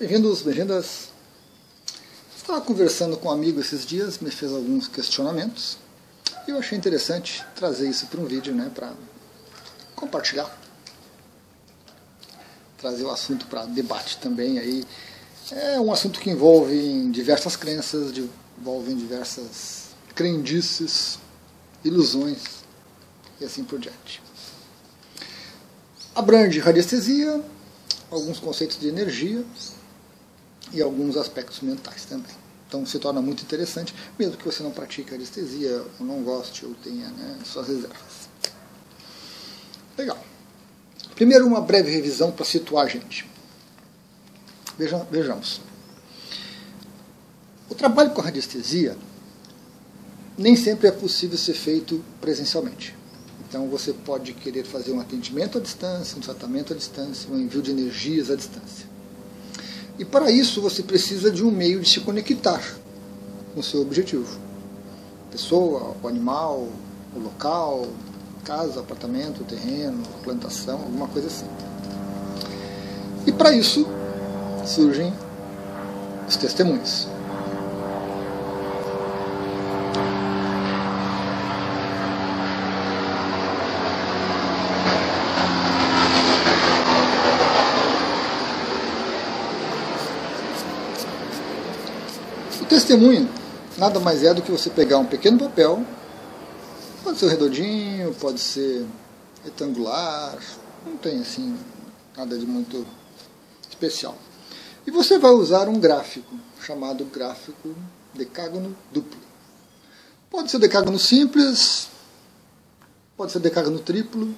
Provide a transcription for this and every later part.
Bem-vindos, bem-vindas. Estava conversando com um amigo esses dias, me fez alguns questionamentos e eu achei interessante trazer isso para um vídeo, né, para compartilhar, trazer o assunto para debate também. Aí é um assunto que envolve diversas crenças, envolve diversas crendices, ilusões e assim por diante. Abrange radiestesia, alguns conceitos de energia e alguns aspectos mentais também. Então se torna muito interessante, mesmo que você não pratique anestesia, ou não goste, ou tenha né, suas reservas. Legal. Primeiro, uma breve revisão para situar a gente. Veja, vejamos. O trabalho com radiestesia nem sempre é possível ser feito presencialmente. Então você pode querer fazer um atendimento à distância, um tratamento à distância, um envio de energias à distância. E para isso você precisa de um meio de se conectar com o seu objetivo. Pessoa, o animal, o local, casa, apartamento, terreno, plantação, alguma coisa assim. E para isso surgem os testemunhos. Testemunho nada mais é do que você pegar um pequeno papel, pode ser redondinho, pode ser retangular, não tem assim nada de muito especial. E você vai usar um gráfico chamado gráfico decágono duplo. Pode ser decágono simples, pode ser decágono triplo.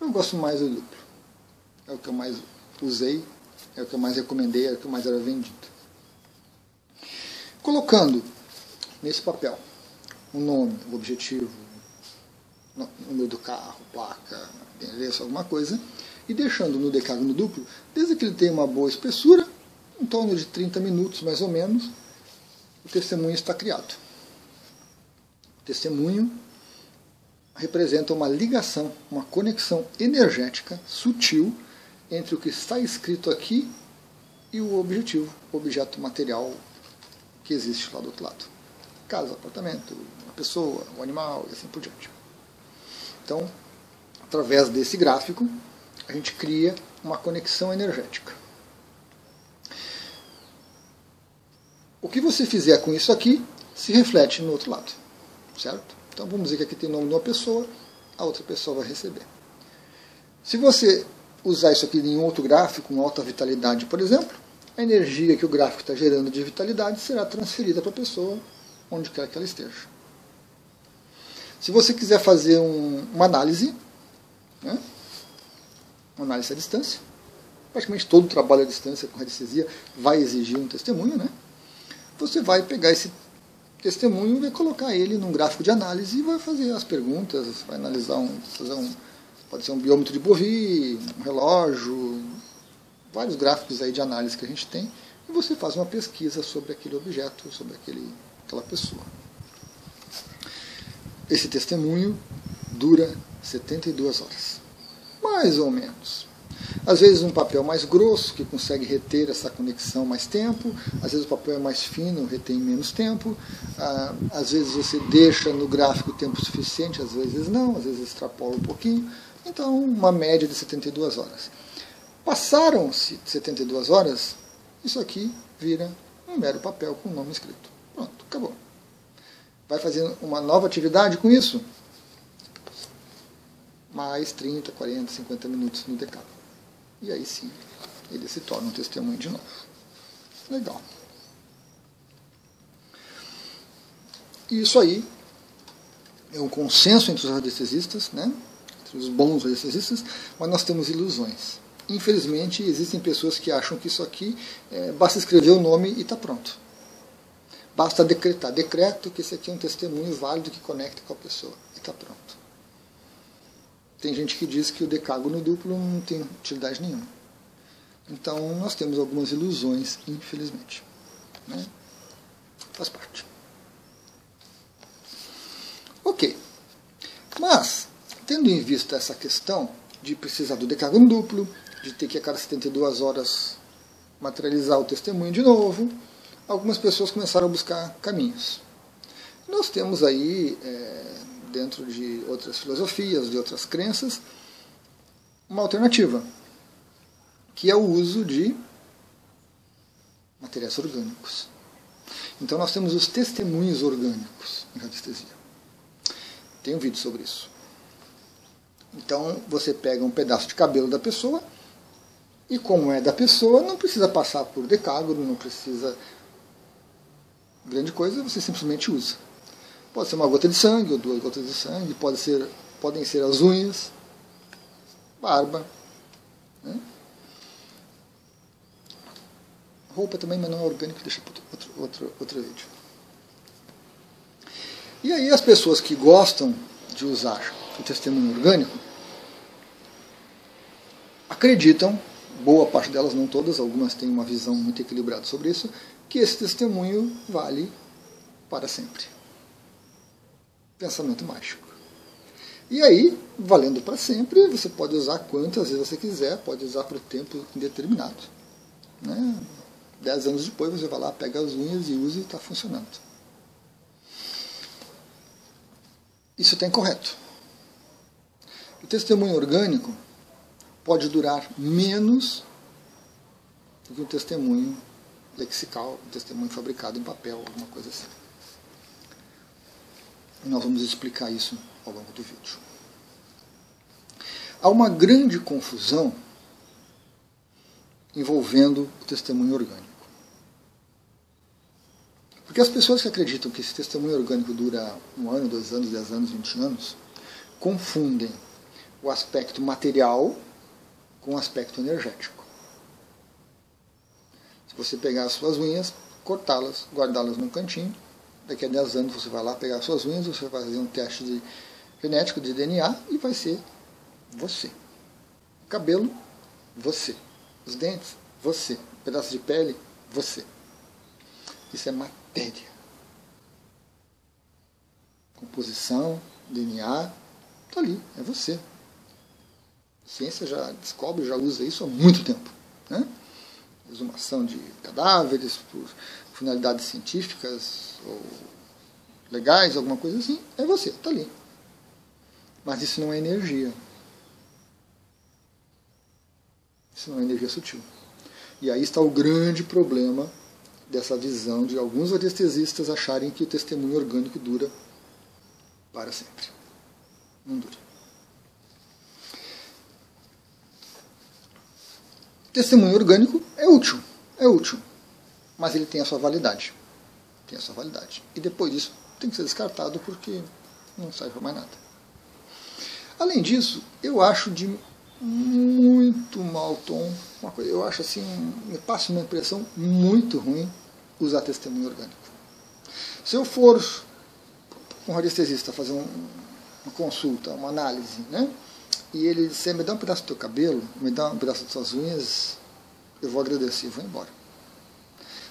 Eu gosto mais do duplo. É o que eu mais usei, é o que eu mais recomendei, é o que mais era vendido colocando nesse papel o nome, o objetivo, o número do carro, placa, endereço, alguma coisa, e deixando no decágono duplo, desde que ele tenha uma boa espessura, em torno de 30 minutos mais ou menos, o testemunho está criado. O testemunho representa uma ligação, uma conexão energética sutil entre o que está escrito aqui e o objetivo, o objeto material que existe lá do outro lado. Casa, apartamento, uma pessoa, um animal e assim por diante. Então, através desse gráfico, a gente cria uma conexão energética. O que você fizer com isso aqui se reflete no outro lado, certo? Então vamos dizer que aqui tem o nome de uma pessoa, a outra pessoa vai receber. Se você usar isso aqui em outro gráfico, com alta vitalidade, por exemplo, a energia que o gráfico está gerando de vitalidade será transferida para a pessoa onde quer que ela esteja. Se você quiser fazer um, uma análise, né, uma análise à distância, praticamente todo trabalho à distância com radiestesia vai exigir um testemunho, né? Você vai pegar esse testemunho e vai colocar ele num gráfico de análise e vai fazer as perguntas, vai analisar um, fazer um pode ser um biômetro de Bovie, um relógio, vários gráficos aí de análise que a gente tem, e você faz uma pesquisa sobre aquele objeto, sobre aquele, aquela pessoa. Esse testemunho dura 72 horas. Mais ou menos. Às vezes um papel mais grosso, que consegue reter essa conexão mais tempo, às vezes o papel é mais fino, retém menos tempo, ah, às vezes você deixa no gráfico tempo suficiente, às vezes não, às vezes extrapola um pouquinho. Então, uma média de 72 horas. Passaram-se 72 horas, isso aqui vira um mero papel com o nome escrito. Pronto, acabou. Vai fazer uma nova atividade com isso? Mais 30, 40, 50 minutos no decálogo. E aí sim, ele se torna um testemunho de novo. Legal. E isso aí é um consenso entre os radiestesistas, né? entre os bons radiestesistas, mas nós temos ilusões. Infelizmente, existem pessoas que acham que isso aqui é, basta escrever o nome e está pronto. Basta decretar. Decreto que esse aqui é um testemunho válido que conecta com a pessoa. E está pronto. Tem gente que diz que o decágono duplo não tem utilidade nenhuma. Então, nós temos algumas ilusões, infelizmente. Né? Faz parte. Ok. Mas, tendo em vista essa questão de precisar do decágono duplo, de ter que a cada 72 horas materializar o testemunho de novo, algumas pessoas começaram a buscar caminhos. Nós temos aí, é, dentro de outras filosofias, de outras crenças, uma alternativa, que é o uso de materiais orgânicos. Então nós temos os testemunhos orgânicos em radiestesia. Tem um vídeo sobre isso. Então você pega um pedaço de cabelo da pessoa e como é da pessoa, não precisa passar por decágono, não precisa grande coisa, você simplesmente usa. Pode ser uma gota de sangue ou duas gotas de sangue, pode ser, podem ser as unhas, barba. Né? Roupa também, mas não é orgânico, deixa para outro, outro, outro vídeo. E aí as pessoas que gostam de usar o testemunho orgânico acreditam, boa parte delas, não todas, algumas têm uma visão muito equilibrada sobre isso, que esse testemunho vale para sempre. Pensamento mágico. E aí, valendo para sempre, você pode usar quantas vezes você quiser, pode usar por tempo indeterminado. Né? Dez anos depois você vai lá, pega as unhas e usa e está funcionando. Isso está incorreto. O testemunho orgânico pode durar menos do que o testemunho lexical, um testemunho fabricado em papel, alguma coisa assim. E nós vamos explicar isso ao longo do vídeo. Há uma grande confusão envolvendo o testemunho orgânico. Porque as pessoas que acreditam que esse testemunho orgânico dura um ano, dois anos, dez anos, vinte anos, confundem o aspecto material com aspecto energético. Se você pegar as suas unhas, cortá-las, guardá-las num cantinho, daqui a 10 anos você vai lá pegar as suas unhas, você vai fazer um teste de genético de DNA e vai ser você. O cabelo, você. Os dentes, você. Um pedaço de pele, você. Isso é matéria. Composição, DNA, está ali, é você. A ciência já descobre, já usa isso há muito tempo. Né? Exumação de cadáveres por finalidades científicas ou legais, alguma coisa assim, é você, está ali. Mas isso não é energia. Isso não é energia sutil. E aí está o grande problema dessa visão de alguns anestesistas acharem que o testemunho orgânico dura para sempre. Não dura. Testemunho orgânico é útil, é útil, mas ele tem a sua validade. Tem a sua validade. E depois disso tem que ser descartado porque não serve para mais nada. Além disso, eu acho de muito mau tom. Coisa, eu acho assim, me passa uma impressão muito ruim usar testemunho orgânico. Se eu for com um radiestesista fazer um, uma consulta, uma análise, né? E ele disser, me dá um pedaço do teu cabelo, me dá um pedaço das tuas unhas, eu vou agradecer e vou embora.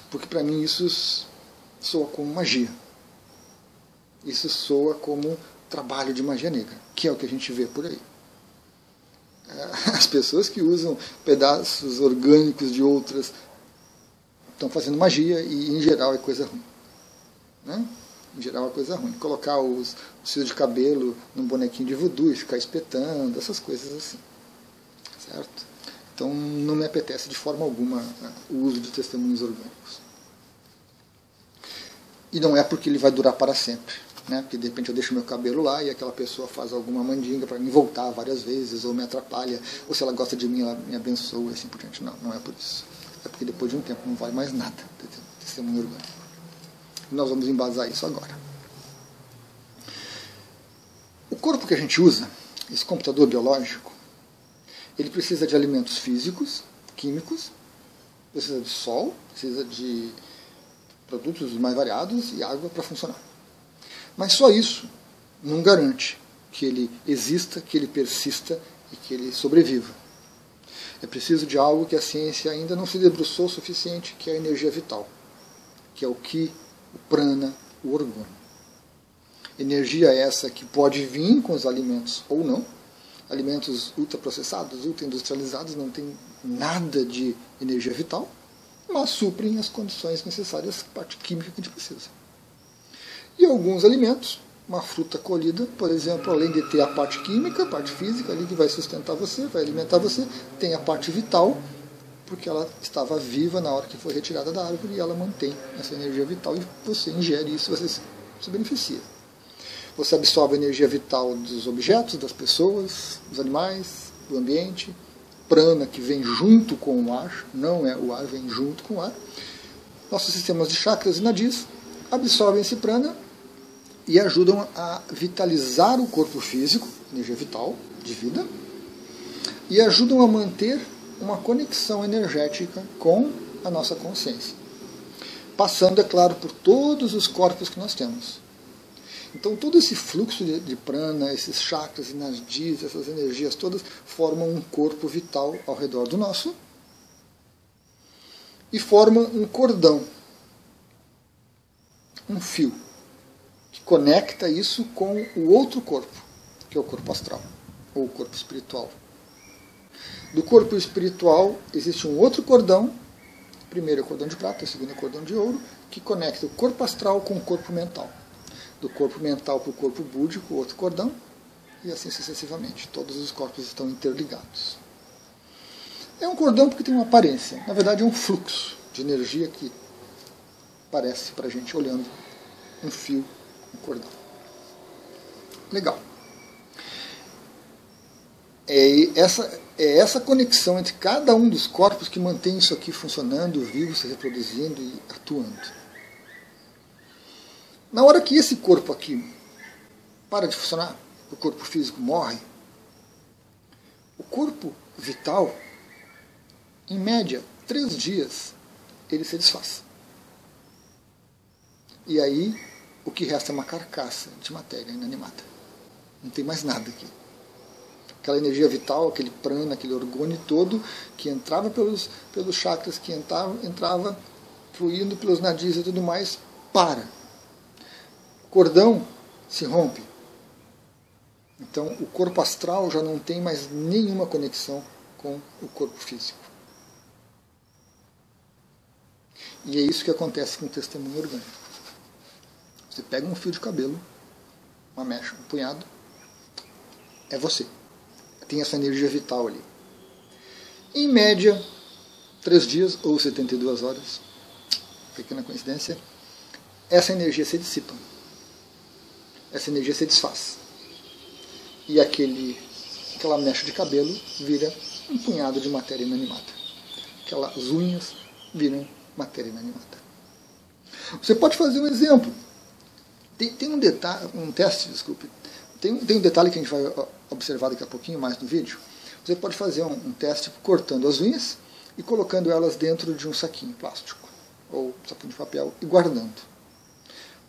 Porque para mim isso soa como magia. Isso soa como trabalho de magia negra, que é o que a gente vê por aí. As pessoas que usam pedaços orgânicos de outras estão fazendo magia e, em geral, é coisa ruim. Né? Em geral, é coisa ruim. Colocar os, os fios de cabelo num bonequinho de voodoo e ficar espetando, essas coisas assim. Certo? Então, não me apetece de forma alguma né, o uso de testemunhos orgânicos. E não é porque ele vai durar para sempre né? Porque de repente eu deixo meu cabelo lá e aquela pessoa faz alguma mandinga para me voltar várias vezes, ou me atrapalha, ou se ela gosta de mim, ela me abençoa e assim por diante. Não, não é por isso. É porque depois de um tempo não vale mais nada testemunho orgânico. Nós vamos embasar isso agora. O corpo que a gente usa, esse computador biológico, ele precisa de alimentos físicos, químicos, precisa de sol, precisa de produtos mais variados e água para funcionar. Mas só isso não garante que ele exista, que ele persista e que ele sobreviva. É preciso de algo que a ciência ainda não se debruçou o suficiente, que é a energia vital, que é o que, o prana, o orgulho. Energia essa que pode vir com os alimentos ou não. Alimentos ultraprocessados, ultraindustrializados não tem nada de energia vital, mas suprem as condições necessárias, a parte química que a gente precisa. E alguns alimentos, uma fruta colhida, por exemplo, além de ter a parte química, a parte física ali que vai sustentar você, vai alimentar você, tem a parte vital, porque ela estava viva na hora que foi retirada da árvore e ela mantém essa energia vital e você ingere isso, você se beneficia. Você absorve a energia vital dos objetos, das pessoas, dos animais, do ambiente, prana que vem junto com o ar, não é o ar, vem junto com o ar. Nossos sistemas de chakras e nadis absorvem esse prana e ajudam a vitalizar o corpo físico, energia vital, de vida, e ajudam a manter uma conexão energética com a nossa consciência. Passando, é claro, por todos os corpos que nós temos. Então, todo esse fluxo de, prana, esses chakras, essas energias todas, formam um corpo vital ao redor do nosso e formam um cordão, um fio, que conecta isso com o outro corpo, que é o corpo astral, ou o corpo espiritual. Do corpo espiritual existe um outro cordão, primeiro é o cordão de prata, o segundo é o cordão de ouro, que conecta o corpo astral com o corpo mental do corpo mental para o corpo búdico, outro cordão, e assim sucessivamente. Todos os corpos estão interligados. É um cordão porque tem uma aparência. Na verdade, é um fluxo de energia que parece para a gente olhando um fio, um cordão. Legal. É essa, é essa conexão entre cada um dos corpos que mantém isso aqui funcionando, vivo, se reproduzindo e atuando. Na hora que esse corpo aqui para de funcionar, o corpo físico morre, o corpo vital, em média, três dias, ele se desfaz. E aí, o que resta é uma carcaça de matéria inanimada. Não tem mais nada aqui. Aquela energia vital, aquele prana, aquele orgônio todo, que entrava pelos, pelos chakras, que entrava, entrava fluindo pelos nadis e tudo mais, para cordão se rompe. Então o corpo astral já não tem mais nenhuma conexão com o corpo físico. E é isso que acontece com o testemunho orgânico. Você pega um fio de cabelo, uma mecha, um punhado, é você. Tem essa energia vital ali. Em média, três dias ou 72 horas, pequena coincidência, essa energia se dissipa essa energia se desfaz. E aquele, aquela mecha de cabelo vira um punhado de matéria inanimada. Aquelas unhas viram matéria inanimada. Você pode fazer um exemplo. Tem, tem um detalhe, um teste, desculpe. Tem, tem um detalhe que a gente vai observar daqui a pouquinho mais no vídeo. Você pode fazer um, um teste cortando as unhas e colocando elas dentro de um saquinho plástico ou saquinho de papel e guardando.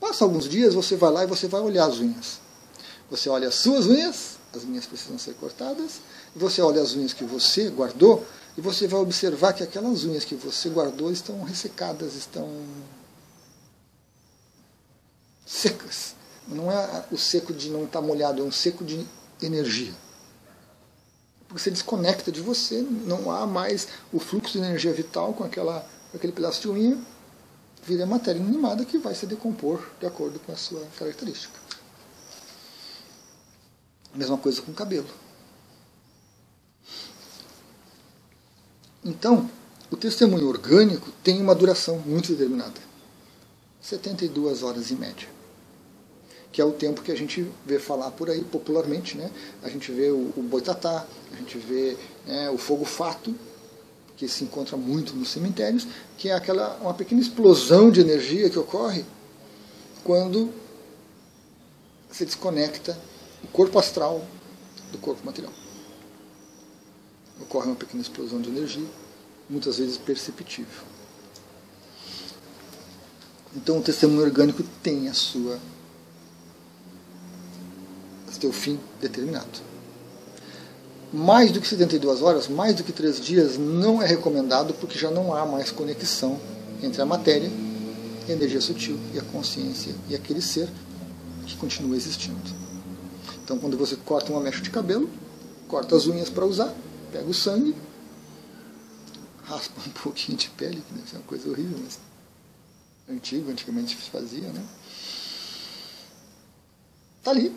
Passa alguns dias, você vai lá e você vai olhar as unhas. Você olha as suas unhas, as minhas precisam ser cortadas, e você olha as unhas que você guardou, e você vai observar que aquelas unhas que você guardou estão ressecadas, estão secas. Não é o seco de não estar molhado, é um seco de energia. Você desconecta de você, não há mais o fluxo de energia vital com, aquela, aquele pedaço de unha, vira matéria inanimada que vai se decompor de acordo com a sua característica. Mesma coisa com o cabelo. Então, o testemunho orgânico tem uma duração muito determinada 72 horas em média. Que é o tempo que a gente vê falar por aí popularmente. Né? A gente vê o, o boitatá, a gente vê né, o fogo fato, que se encontra muito nos cemitérios, que é aquela uma pequena explosão de energia que ocorre quando se desconecta o corpo astral do corpo material. Ocorre uma pequena explosão de energia, muitas vezes perceptível. Então o testemunho orgânico tem a sua seu fim determinado mais do que 72 horas, mais do que 3 dias, não é recomendado porque já não há mais conexão entre a matéria, a energia sutil e a consciência e aquele ser que continua existindo. Então, quando você corta uma mecha de cabelo, corta as unhas para usar, pega o sangue, raspa um pouquinho de pele, que deve ser uma coisa horrível, mas antigo, antigamente se fazia, né? Está ali,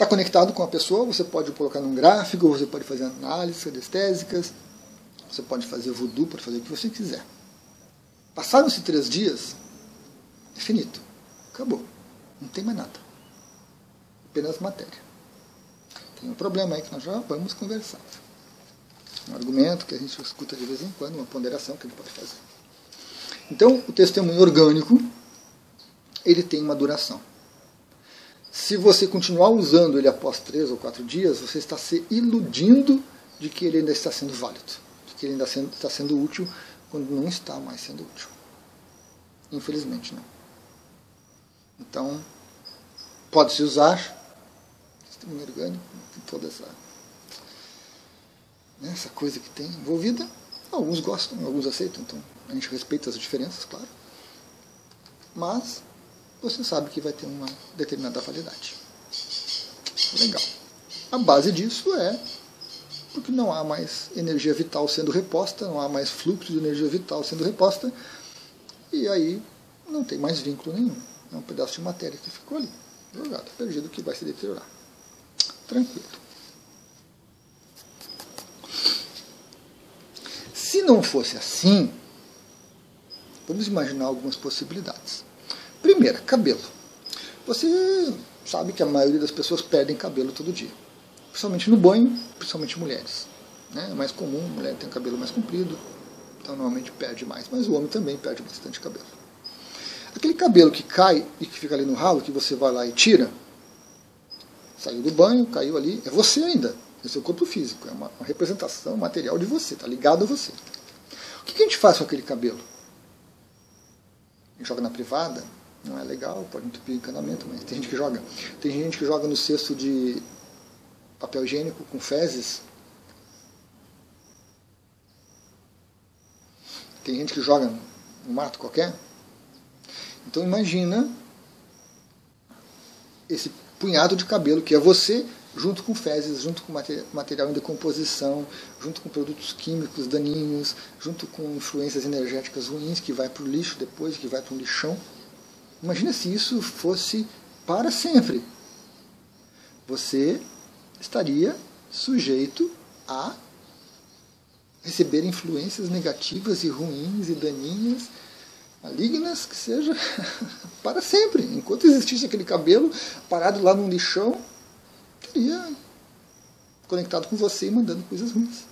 está conectado com a pessoa, você pode colocar num gráfico, você pode fazer análises anestésicas, você pode fazer voodoo, pode fazer o que você quiser. Passaram-se três dias, é finito. Acabou. Não tem mais nada. Apenas matéria. Tem um problema aí que nós já vamos conversar. Um argumento que a gente escuta de vez em quando, uma ponderação que gente pode fazer. Então, o testemunho orgânico, ele tem uma duração. Se você continuar usando ele após três ou quatro dias, você está se iludindo de que ele ainda está sendo válido, de que ele ainda está sendo útil quando não está mais sendo útil. Infelizmente, não. Então, pode-se usar testemunho orgânico, toda essa, né, essa coisa que tem envolvida. Alguns gostam, alguns aceitam, então a gente respeita as diferenças, claro. Mas você sabe que vai ter uma determinada validade. Legal. A base disso é porque não há mais energia vital sendo reposta, não há mais fluxo de energia vital sendo reposta, e aí não tem mais vínculo nenhum. É um pedaço de matéria que ficou ali, jogado, perdido, que vai se deteriorar. Tranquilo. Se não fosse assim, vamos imaginar algumas possibilidades. Primeira, cabelo. Você sabe que a maioria das pessoas perdem cabelo todo dia. Principalmente no banho, principalmente mulheres. Né? É mais comum, mulher tem cabelo mais comprido, então normalmente perde mais. Mas o homem também perde bastante cabelo. Aquele cabelo que cai e que fica ali no ralo, que você vai lá e tira, saiu do banho, caiu ali, é você ainda. É seu corpo físico, é uma, uma representação material de você, está ligado a você. O que, que a gente faz com aquele cabelo? Joga na privada, não é legal, pode entupir o encanamento, mas tem gente que joga. Tem gente que joga no cesto de papel higiênico com fezes. Tem gente que joga no mato qualquer. Então imagina esse punhado de cabelo que é você, junto com fezes, junto com material em decomposição, junto com produtos químicos daninhos, junto com influências energéticas ruins que vai para o lixo depois, que vai para um lixão. Imagina se isso fosse para sempre. Você estaria sujeito a receber influências negativas e ruins e daninhas, malignas, que seja para sempre. Enquanto existisse aquele cabelo parado lá num lixão, estaria conectado com você e mandando coisas ruins.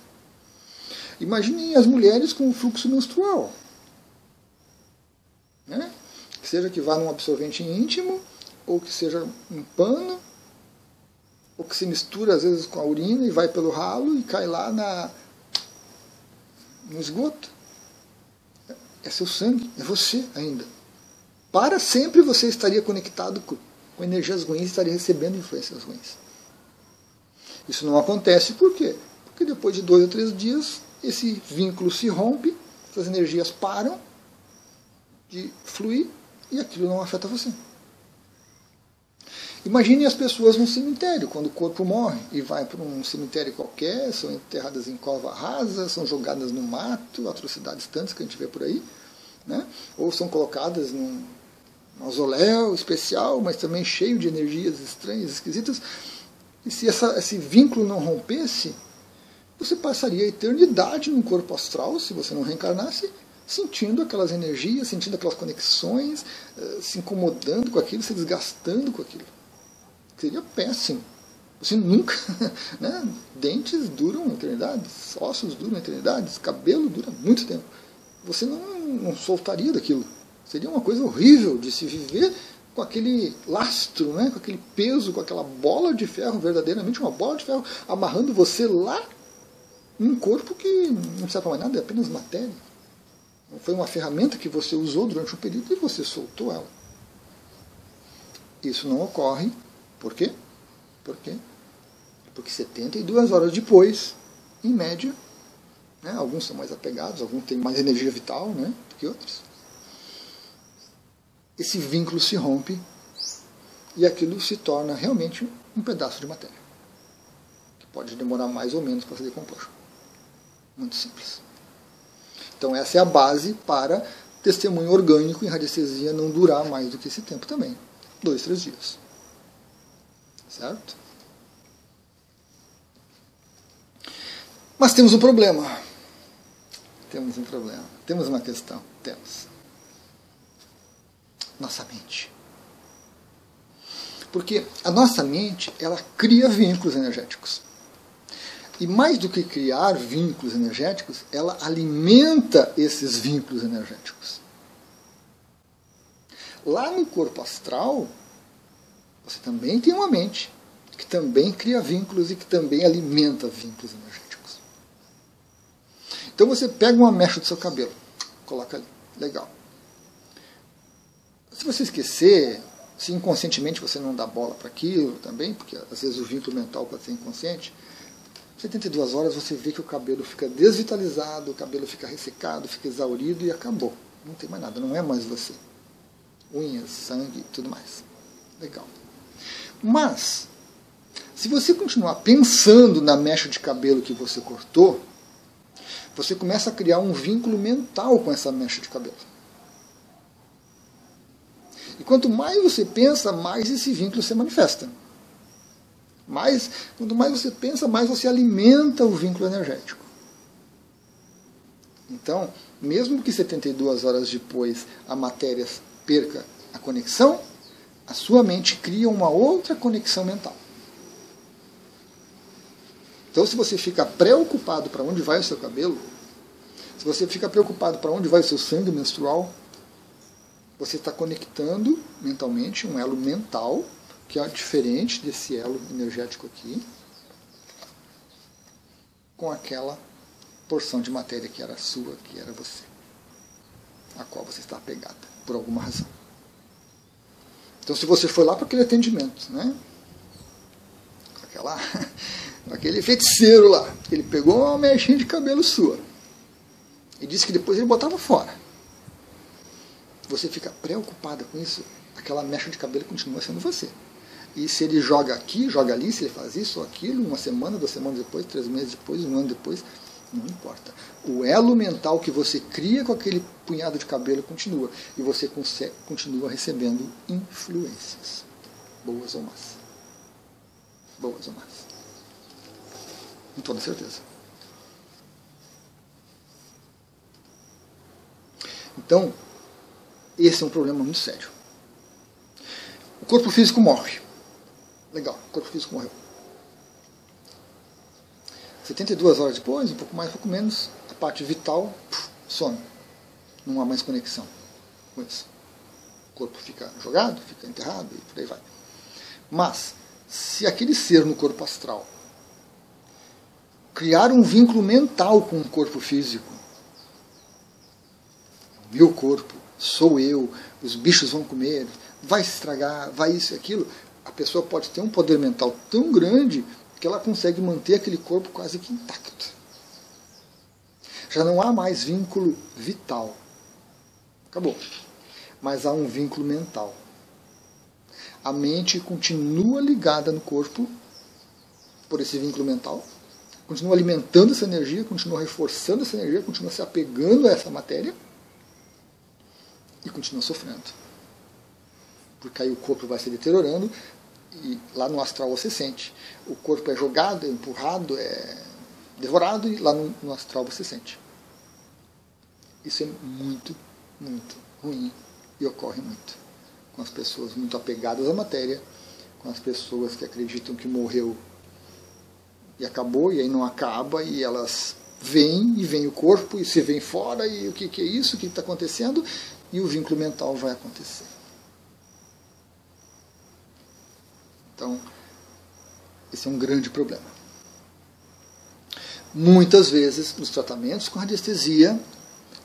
Imaginem as mulheres com o fluxo menstrual. Né? Seja que vá num absorvente íntimo, ou que seja um pano, ou que se mistura às vezes com a urina e vai pelo ralo e cai lá na, no esgoto. É seu sangue, é você ainda. Para sempre você estaria conectado com, com energias ruins, estaria recebendo influências ruins. Isso não acontece por quê? Porque depois de dois ou três dias, esse vínculo se rompe, essas energias param de fluir e aquilo não afeta você. Imagine as pessoas num cemitério, quando o corpo morre e vai para um cemitério qualquer, são enterradas em cova rasa, são jogadas no mato, atrocidades tantas que a gente vê por aí, né? ou são colocadas num mausoléu especial, mas também cheio de energias estranhas, esquisitas. E se essa, esse vínculo não rompesse, você passaria a eternidade num corpo astral, se você não reencarnasse, sentindo aquelas energias, sentindo aquelas conexões, eh, se incomodando com aquilo, se desgastando com aquilo. Seria péssimo. Você nunca. Né? Dentes duram eternidades, ossos duram eternidades, cabelo dura muito tempo. Você não, não soltaria daquilo. Seria uma coisa horrível de se viver com aquele lastro, né? com aquele peso, com aquela bola de ferro, verdadeiramente uma bola de ferro, amarrando você lá num corpo que não serve para mais nada, é apenas matéria. Foi uma ferramenta que você usou durante um período e você soltou ela. Isso não ocorre. Por quê? Por quê? Porque 72 horas depois, em média, né, alguns são mais apegados, alguns têm mais energia vital né, do que outros, esse vínculo se rompe e aquilo se torna realmente um pedaço de matéria. Que pode demorar mais ou menos para se decompor. Muito simples. Então essa é a base para testemunho orgânico em radiestesia não durar mais do que esse tempo também. Dois, três dias. Certo? Mas temos um problema. Temos um problema. Temos uma questão. Temos. Nossa mente. Porque a nossa mente, ela cria vínculos energéticos. E mais do que criar vínculos energéticos, ela alimenta esses vínculos energéticos. Lá no corpo astral, você também tem uma mente que também cria vínculos e que também alimenta vínculos energéticos. Então você pega uma mecha do seu cabelo, coloca ali, legal. Se você esquecer, se inconscientemente você não dá bola para aquilo também, porque às vezes o vínculo mental pode ser inconsciente, 72 horas você vê que o cabelo fica desvitalizado, o cabelo fica ressecado, fica exaurido e acabou. Não tem mais nada, não é mais você. Unhas, sangue tudo mais. Legal. Mas, se você continuar pensando na mecha de cabelo que você cortou, você começa a criar um vínculo mental com essa mecha de cabelo. E quanto mais você pensa, mais esse vínculo se manifesta. Mais, quanto mais você pensa, mais você alimenta o vínculo energético. Então, mesmo que 72 horas depois a matéria perca a conexão, a sua mente cria uma outra conexão mental. Então, se você fica preocupado para onde vai o seu cabelo, se você fica preocupado para onde vai o seu sangue menstrual, você está conectando mentalmente um elo mental que é diferente desse elo energético aqui, com aquela porção de matéria que era sua, que era você, a qual você está apegada, por alguma razão. Então, se você foi lá para aquele atendimento, né? Aquela, aquele feiticeiro lá, ele pegou uma mechinha de cabelo sua e disse que depois ele botava fora. Você fica preocupada com isso, aquela mecha de cabelo continua sendo você. E se ele joga aqui, joga ali, se ele faz isso ou aquilo, uma semana, duas semanas depois, três meses depois, um ano depois, não importa. O elo mental que você cria com aquele punhado de cabelo continua. E você consegue, continua recebendo influências. Boas ou más. Boas ou más. Com toda certeza. Então, esse é um problema muito sério. O corpo físico morre. Legal, o corpo físico morreu. 72 horas depois, um pouco mais, um pouco menos, a parte vital puf, some. Não há mais conexão com isso. O corpo fica jogado, fica enterrado e por aí vai. Mas, se aquele ser no corpo astral criar um vínculo mental com o corpo físico, meu corpo, sou eu, os bichos vão comer, vai se estragar, vai isso e aquilo, a pessoa pode ter um poder mental tão grande que ela consegue manter aquele corpo quase que intacto. Já não há mais vínculo vital. Acabou. Mas há um vínculo mental. A mente continua ligada no corpo por esse vínculo mental, continua alimentando essa energia, continua reforçando essa energia, continua se apegando a essa matéria e continua sofrendo. Porque aí o corpo vai se deteriorando, e lá no astral você sente. O corpo é jogado, é empurrado, é devorado e lá no, no astral você sente. Isso é muito, muito ruim e ocorre muito com as pessoas muito apegadas à matéria, com as pessoas que acreditam que morreu e acabou e aí não acaba e elas vêm e vem o corpo e se vem fora e o que, que é isso, o que está acontecendo e o vínculo mental vai acontecer. Então, esse é um grande problema. Muitas vezes, nos tratamentos com radiestesia,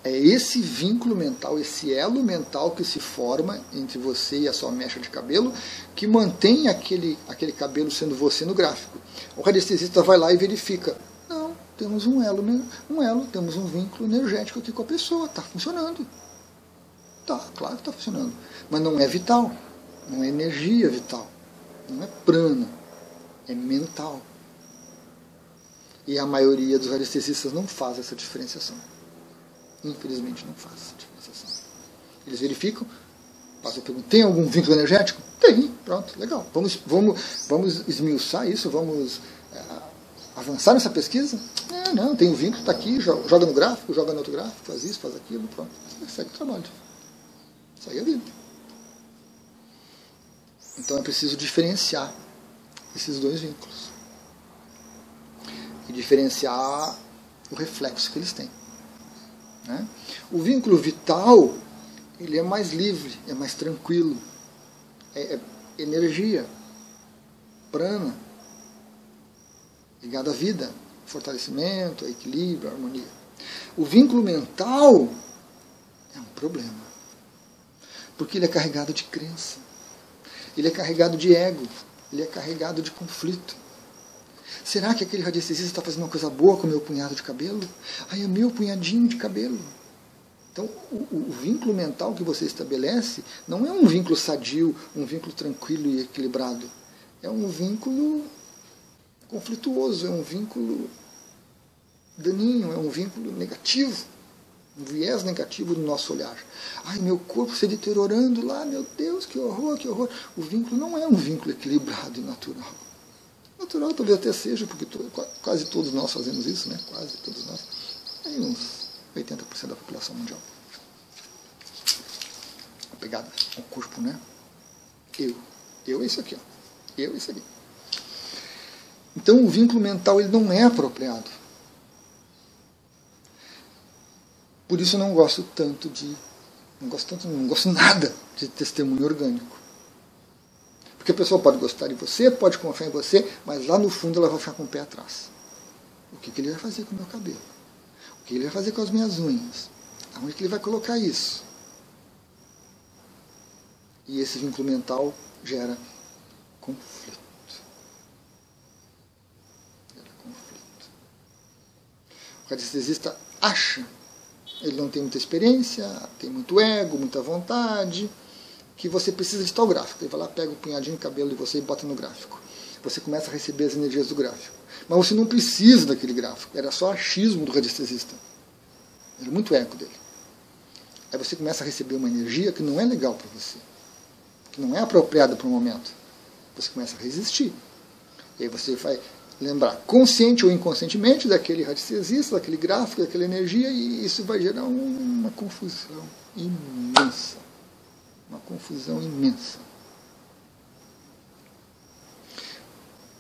é esse vínculo mental, esse elo mental que se forma entre você e a sua mecha de cabelo, que mantém aquele, aquele cabelo sendo você no gráfico. O radiestesista vai lá e verifica. Não, temos um elo, um elo, temos um vínculo energético aqui com a pessoa, está funcionando. Tá, claro que está funcionando. Mas não é vital, não é energia vital. Não é prana, é mental. E a maioria dos anestesistas não faz essa diferenciação. infelizmente não faz diferenciação. Eles verificam, passam a pergunta, tem algum vínculo energético? Tem, pronto, legal. Vamos, vamos, vamos esmiuçar isso, vamos é, avançar nessa pesquisa? É, não, tem um vínculo, está aqui, joga no gráfico, joga no outro gráfico, faz isso, faz aquilo, pronto. Segue o trabalho. Segue a vida. Então é preciso diferenciar esses dois vínculos. E diferenciar o reflexo que eles têm. Né? O vínculo vital ele é mais livre, é mais tranquilo, é, é energia, prana, ligado à vida, fortalecimento, equilíbrio, harmonia. O vínculo mental é um problema, porque ele é carregado de crença, ele é carregado de ego, ele é carregado de conflito. Será que aquele radiestesista está fazendo uma coisa boa com o meu punhado de cabelo? Ai, é meu punhadinho de cabelo. Então, o, o, vínculo mental que você estabelece não é um vínculo sadio, um vínculo tranquilo e equilibrado. É um vínculo conflituoso, é um vínculo daninho, é um vínculo negativo, um viés negativo do nosso olhar. Ai, meu corpo se deteriorando lá, meu Deus, que horror, que horror. O vínculo não é um vínculo equilibrado e natural. Natural talvez até seja, porque to, quase todos nós fazemos isso, né? Quase todos nós. Aí uns 80% da população mundial. Pegada ao corpo, né? Eu. Eu é isso aqui, ó. Eu é isso aqui. Então o vínculo mental ele não é apropriado. Por isso não gosto tanto de. Não gosto tanto, não gosto nada de testemunho orgânico. Porque a pessoa pode gostar de você, pode confiar em você, mas lá no fundo ela vai ficar com o pé atrás. O que, que ele vai fazer com o meu cabelo? O que ele vai fazer com as minhas unhas? Aonde que ele vai colocar isso? E esse vínculo mental gera conflito. Gera conflito. O radiestesista acha, ele não tem muita experiência, tem muito ego, muita vontade, que você precisa de tal gráfico. Ele vai lá, pega o punhadinho de cabelo de você e bota no gráfico. Você começa a receber as energias do gráfico. Mas você não precisa daquele gráfico. Era só achismo do radiestesista. Era muito eco dele. Aí você começa a receber uma energia que não é legal para você. Que não é apropriada para o momento. Você começa a resistir. E aí você vai lembrar, consciente ou inconscientemente, daquele radiestesista, daquele gráfico, daquela energia, e isso vai gerar uma confusão imensa. Uma confusão imensa.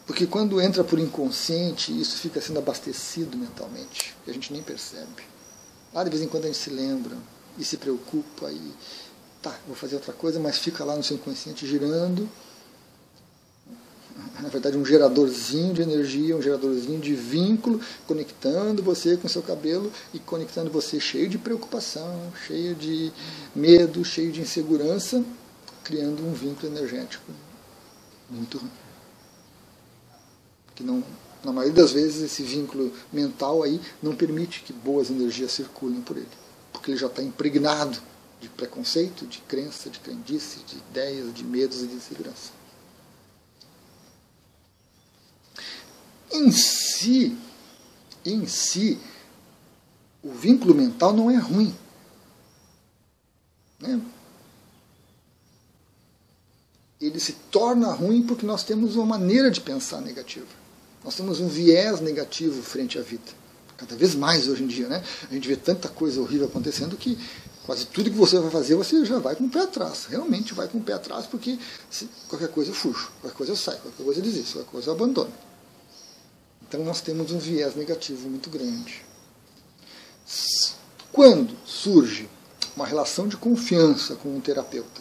Porque quando entra por inconsciente, isso fica sendo abastecido mentalmente, que a gente nem percebe. Lá de vez em quando a gente se lembra e se preocupa e tá, vou fazer outra coisa, mas fica lá no seu inconsciente girando. Na verdade, um geradorzinho de energia, um geradorzinho de vínculo, conectando você com seu cabelo e conectando você cheio de preocupação, cheio de medo, cheio de insegurança, criando um vínculo energético muito ruim que não, na maioria das vezes esse vínculo mental aí não permite que boas energias circulem por ele, porque ele já está impregnado de preconceito, de crença, de crendice, de ideias, de medos e de insegurança. Em si, em si, o vínculo mental não é ruim. Né? Ele se torna ruim porque nós temos uma maneira de pensar negativa. Nós temos um viés negativo frente à vida. Cada vez mais hoje em dia, né? A gente vê tanta coisa horrível acontecendo que quase tudo que você vai fazer, você já vai com o pé atrás. Realmente vai com o pé atrás, porque qualquer coisa eu fujo, qualquer coisa eu saio, qualquer coisa eu desisto, qualquer coisa eu abandono. Então nós temos um viés negativo muito grande. Quando surge uma relação de confiança com um terapeuta,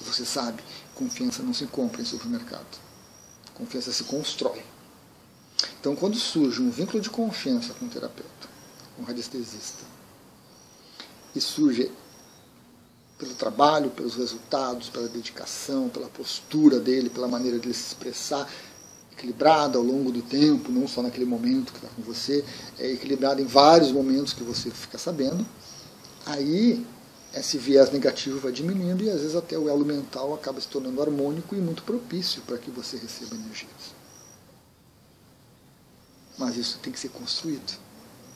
você sabe, confiança não se compra em supermercado. Confiança se constrói. Então, quando surge um vínculo de confiança com o terapeuta, com o radiestesista, e surge pelo trabalho, pelos resultados, pela dedicação, pela postura dele, pela maneira de ele se expressar, equilibrada ao longo do tempo, não só naquele momento que está com você, é equilibrada em vários momentos que você fica sabendo, aí esse viés negativo vai diminuindo e às vezes até o elo mental acaba se tornando harmônico e muito propício para que você receba energias. Mas isso tem que ser construído.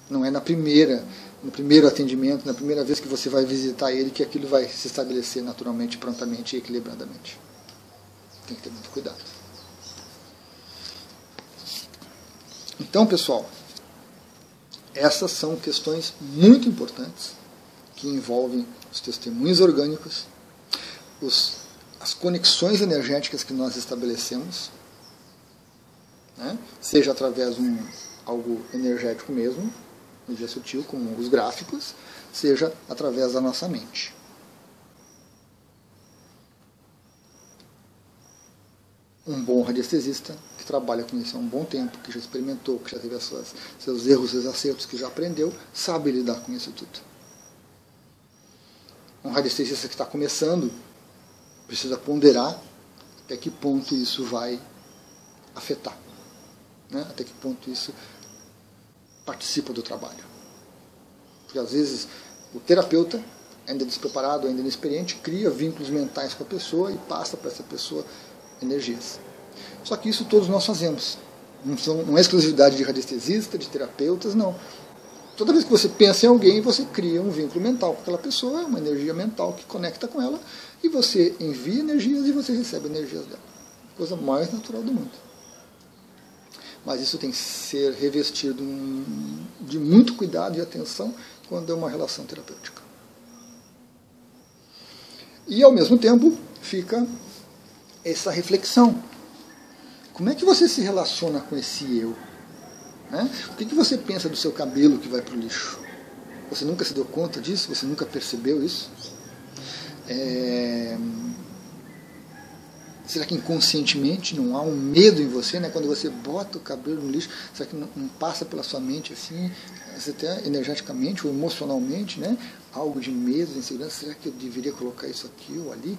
Não é na primeira, no primeiro atendimento, na primeira vez que você vai visitar ele, que aquilo vai se estabelecer naturalmente, prontamente e equilibradamente. Tem que ter muito cuidado. Então, pessoal, essas são questões muito importantes que envolvem os testemunhos orgânicos, os, as conexões energéticas que nós estabelecemos, né? seja através de um, algo energético mesmo, energia sutil, como os gráficos, seja através da nossa mente. Um bom radiestesista que trabalha com isso há um bom tempo, que já experimentou, que já teve as suas, seus erros, seus acertos, que já aprendeu, sabe lidar com isso tudo. Um radiestesista que está começando precisa ponderar até que ponto isso vai afetar, né? até que ponto isso participa do trabalho. Porque às vezes o terapeuta, ainda despreparado, ainda inexperiente, cria vínculos mentais com a pessoa e passa para essa pessoa energias. Só que isso todos nós fazemos. Não, são, não é exclusividade de radiestesista, de terapeutas, não. Toda vez que você pensa em alguém, você cria um vínculo mental com aquela pessoa, uma energia mental que conecta com ela, e você envia energias e você recebe energias dela. Coisa mais natural do mundo. Mas isso tem que ser revestido de muito cuidado e atenção quando é uma relação terapêutica. E ao mesmo tempo fica essa reflexão. Como é que você se relaciona com esse eu? Né? O que, que você pensa do seu cabelo que vai para o lixo? Você nunca se deu conta disso? Você nunca percebeu isso? É... Será que inconscientemente não há um medo em você, né? Quando você bota o cabelo no lixo, será que não, passa pela sua mente assim, até energeticamente ou emocionalmente, né? Algo de medo, de insegurança. Será que eu deveria colocar isso aqui ou ali?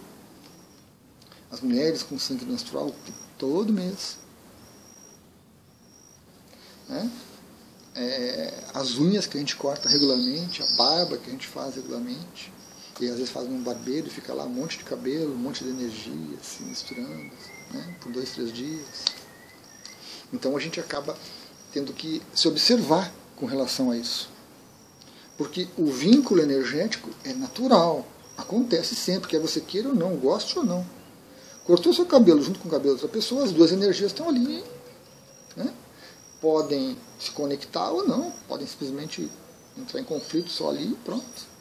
As mulheres com sangue menstrual todo mês. Né? É, as unhas que a gente corta regularmente, a barba que a gente faz regularmente. E às vezes faz um barbeiro e fica lá um monte de cabelo, um monte de energia, assim, misturando, né? por dois, três dias. Então a gente acaba tendo que se observar com relação a isso. Porque o vínculo energético é natural, acontece sempre, quer você queira ou não, goste ou não. Cortou seu cabelo junto com o cabelo de outra pessoa, as duas energias estão ali. Né? Podem se conectar ou não, podem simplesmente entrar em conflito só ali e pronto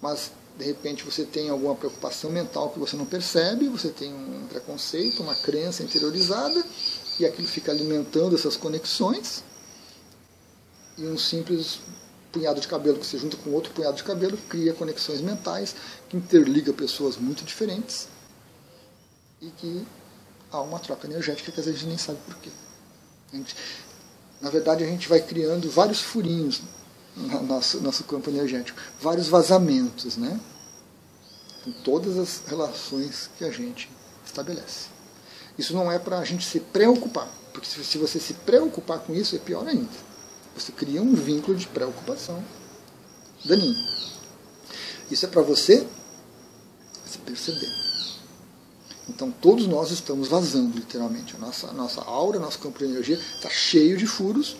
mas de repente você tem alguma preocupação mental que você não percebe, você tem um preconceito, uma crença interiorizada, e aquilo fica alimentando essas conexões, e um simples punhado de cabelo que se junta com outro punhado de cabelo cria conexões mentais que interliga pessoas muito diferentes e que há uma troca energética que às vezes nem sabe por quê. Na verdade, a gente vai criando vários furinhos no nosso, nosso campo energético. Vários vazamentos, né? Em todas as relações que a gente estabelece. Isso não é para a gente se preocupar, porque se você se preocupar com isso, é pior ainda. Você cria um vínculo de preocupação daninho. Isso é para você se perceber. Então todos nós estamos vazando, literalmente. A nossa, a nossa aura, nosso campo de energia está cheio de furos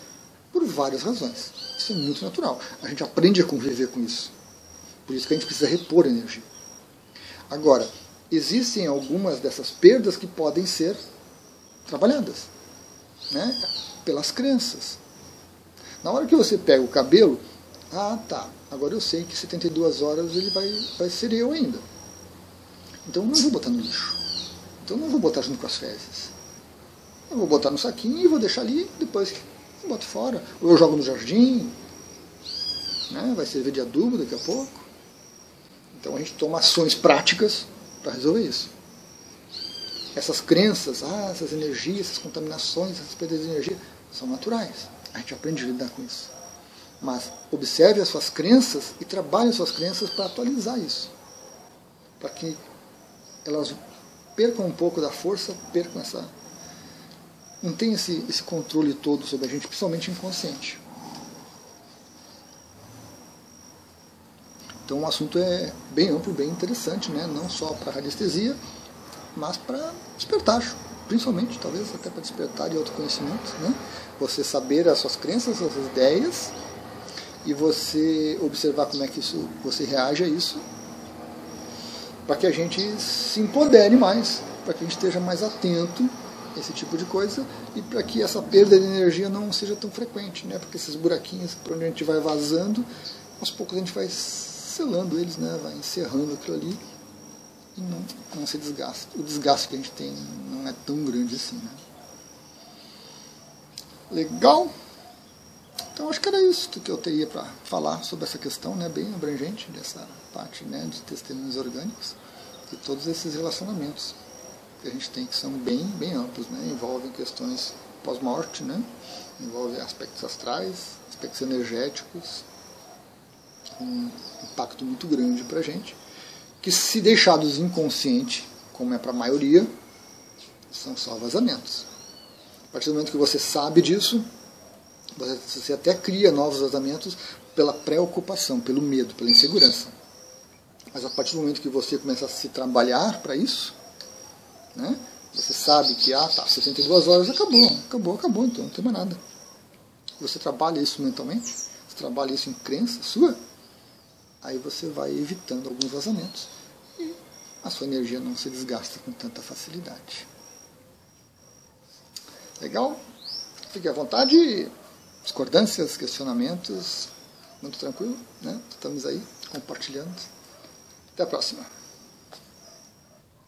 por várias razões. Isso é muito natural. A gente aprende a conviver com isso. Por isso que a gente precisa repor energia. Agora, existem algumas dessas perdas que podem ser trabalhadas né? pelas crenças. Na hora que você pega o cabelo, ah tá, agora eu sei que 72 horas ele vai, vai ser eu ainda. Então não vou botar no lixo. Então não vou botar junto com as fezes. Eu vou botar no saquinho e vou deixar ali, depois eu boto fora. Ou eu jogo no jardim, né? vai servir de adubo daqui a pouco. Então a gente toma ações práticas para resolver isso. Essas crenças, ah, essas energias, essas contaminações, essas perdas de energia, são naturais. A gente aprende a lidar com isso. Mas observe as suas crenças e trabalhe as suas crenças para atualizar isso. Para que elas percam um pouco da força, percam essa não tem esse, esse controle todo sobre a gente, principalmente inconsciente. Então o assunto é bem amplo, bem interessante, né? não só para radiestesia, mas para despertar, principalmente, talvez até para despertar de autoconhecimento. Né? Você saber as suas crenças, as suas ideias, e você observar como é que isso, você reage a isso, para que a gente se empodere mais, para que a gente esteja mais atento a esse tipo de coisa e para que essa perda de energia não seja tão frequente, né? Porque esses buraquinhos por onde a gente vai vazando, aos poucos a gente vai selando eles, né? Vai encerrando aquilo ali e não, não se desgasta. O desgaste que a gente tem não é tão grande assim, né? Legal? Então acho que era isso que eu teria para falar sobre essa questão, né, bem abrangente dessa parte né, de testemunhos orgânicos e todos esses relacionamentos que a gente tem que são bem, bem amplos, né, envolvem questões pós-morte, né, envolvem aspectos astrais, aspectos energéticos, um impacto muito grande para a gente, que se deixados inconsciente, como é para a maioria, são só vazamentos. A partir do momento que você sabe disso, você até cria novos vazamentos pela preocupação, pelo medo, pela insegurança. Mas a partir do momento que você começa a se trabalhar para isso, né, você sabe que, ah, tá, 72 horas acabou, acabou, acabou, então não tem mais nada. Você trabalha isso mentalmente, você trabalha isso em crença sua, aí você vai evitando alguns vazamentos e a sua energia não se desgasta com tanta facilidade. Legal? Fique à vontade discordâncias, questionamentos, muito tranquilo, né? Estamos aí compartilhando. Até a próxima.